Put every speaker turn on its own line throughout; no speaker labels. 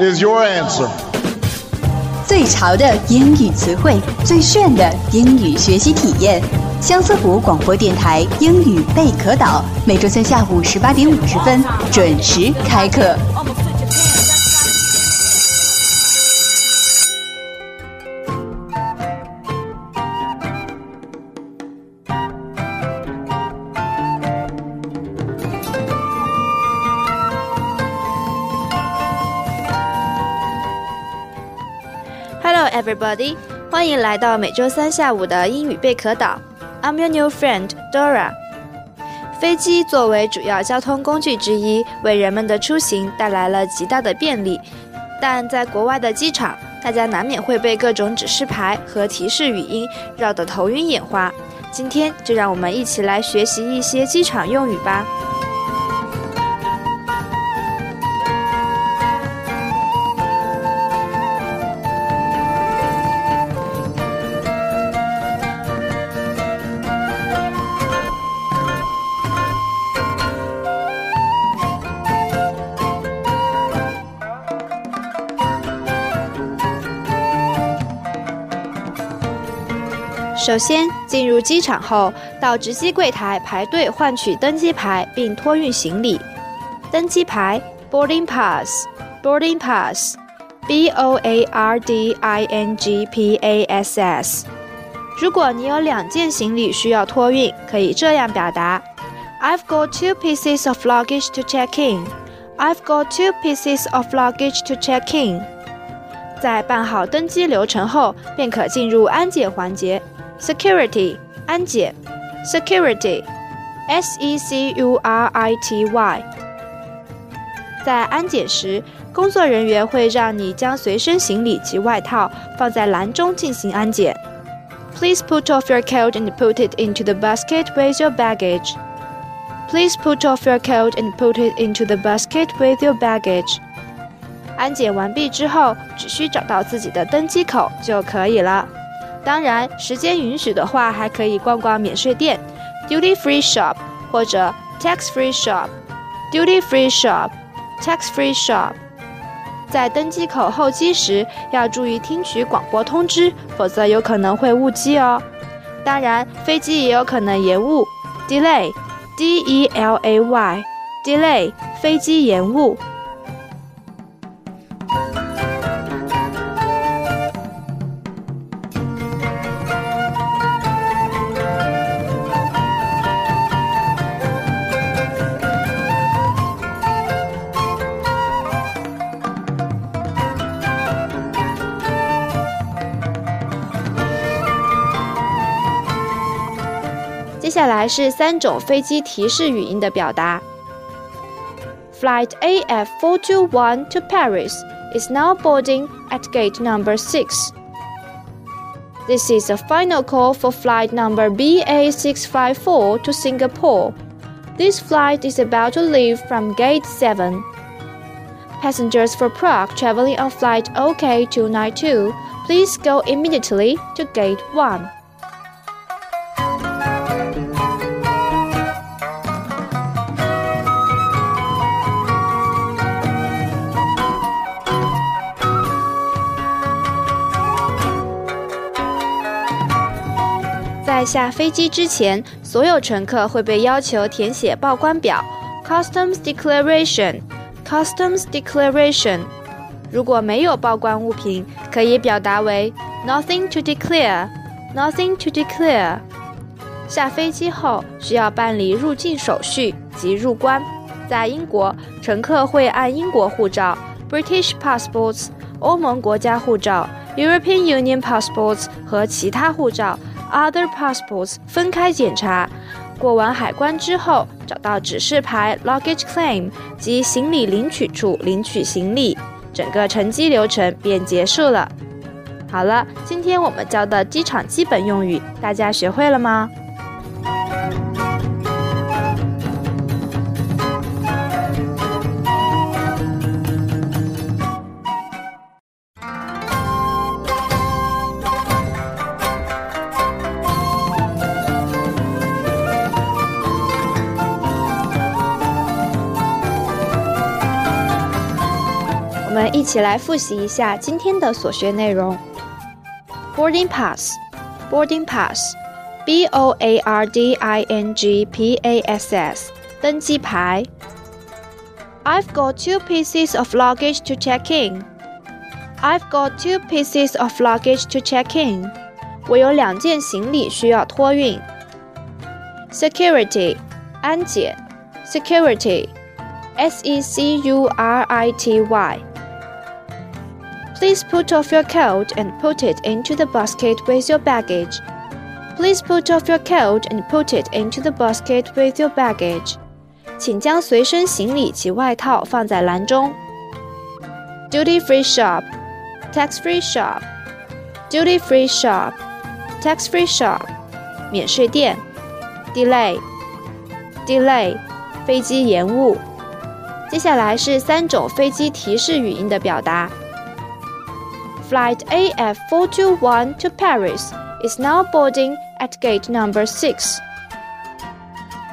Is your answer.
最潮的英语词汇，最炫的英语学习体验。相思湖广播电台英语贝壳岛，每周三下午十八点五十分准时开课。
everybody！欢迎来到每周三下午的英语贝壳岛。I'm your new friend Dora。飞机作为主要交通工具之一，为人们的出行带来了极大的便利。但在国外的机场，大家难免会被各种指示牌和提示语音绕得头晕眼花。今天就让我们一起来学习一些机场用语吧。首先，进入机场后，到值机柜台排队换取登机牌，并托运行李。登机牌 （boarding pass），boarding pass，b o a r d i n g p a s s。如果你有两件行李需要托运，可以这样表达：I've got two pieces of luggage to check in. I've got two pieces of luggage to check in. 在办好登机流程后，便可进入安检环节。Security 安检，Security，S E C U R I T Y。在安检时，工作人员会让你将随身行李及外套放在篮中进行安检。Please put off your coat and put it into the basket with your baggage. Please put off your coat and put it into the basket with your baggage. 安检完毕之后，只需找到自己的登机口就可以了。 当然，时间允许的话，还可以逛逛免税店 （duty free shop） 或者 tax free shop。duty free shop，tax free shop。在登机口候机时，要注意听取广播通知，否则有可能会误机哦。当然，飞机也有可能延误 （delay，d e l a y），delay，飞机延误。接下来是三种飞机提示语音的表达。Flight AF 421 to Paris is now boarding at gate number 6. This is a final call for flight number BA654 to Singapore. This flight is about to leave from gate 7. Passengers for Prague traveling on flight OK292, please go immediately to gate 1. 在下飞机之前，所有乘客会被要求填写报关表 （Customs Declaration）。Customs Declaration。如果没有报关物品，可以表达为 Nothing to declare。Nothing to declare。下飞机后需要办理入境手续及入关。在英国，乘客会按英国护照 （British passports）、欧盟国家护照 （European Union passports） 和其他护照 （Other passports） 分开检查。过完海关之后，找到指示牌 “Luggage Claim” 及行李领取处领取行李。整个乘机流程便结束了。好了，今天我们教的机场基本用语，大家学会了吗？们一起来复习一下今天的所学内容。Boarding pass, boarding pass, B O A R D I N G P A S S，登机牌。I've got two pieces of luggage to check in. I've got two pieces of luggage to check in. 我有两件行李需要托运。Security，安检。Security, S E C U R I T Y. Please put off your coat and put it into the basket with your baggage. Please put off your coat and put it into the basket with your baggage. 请将随身行李及外套放在篮中。Duty free shop, tax free shop, duty free shop, tax free shop. 免税店。Delay, delay. 飞机延误。接下来是三种飞机提示语音的表达。 Flight AF421 to Paris is now boarding at gate number 6.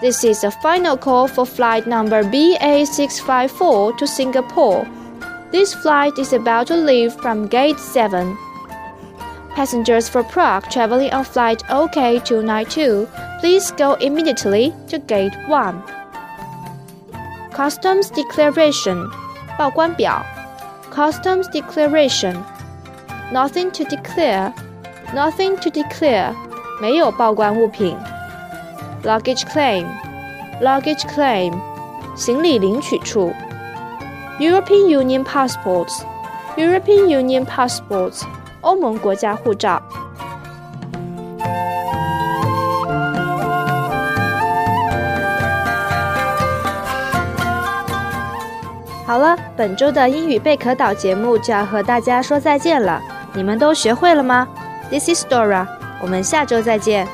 This is a final call for flight number BA654 to Singapore. This flight is about to leave from gate 7. Passengers for Prague traveling on flight OK292, please go immediately to gate 1. Customs Declaration 报关表 Customs Declaration Nothing to declare. Nothing to declare. 没有报关物品。Luggage claim. Luggage claim. 行李领取处。European Union passports. European Union passports. 欧盟国家护照。好了，本周的英语贝壳岛节目就要和大家说再见了。你们都学会了吗？This is Dora，我们下周再见。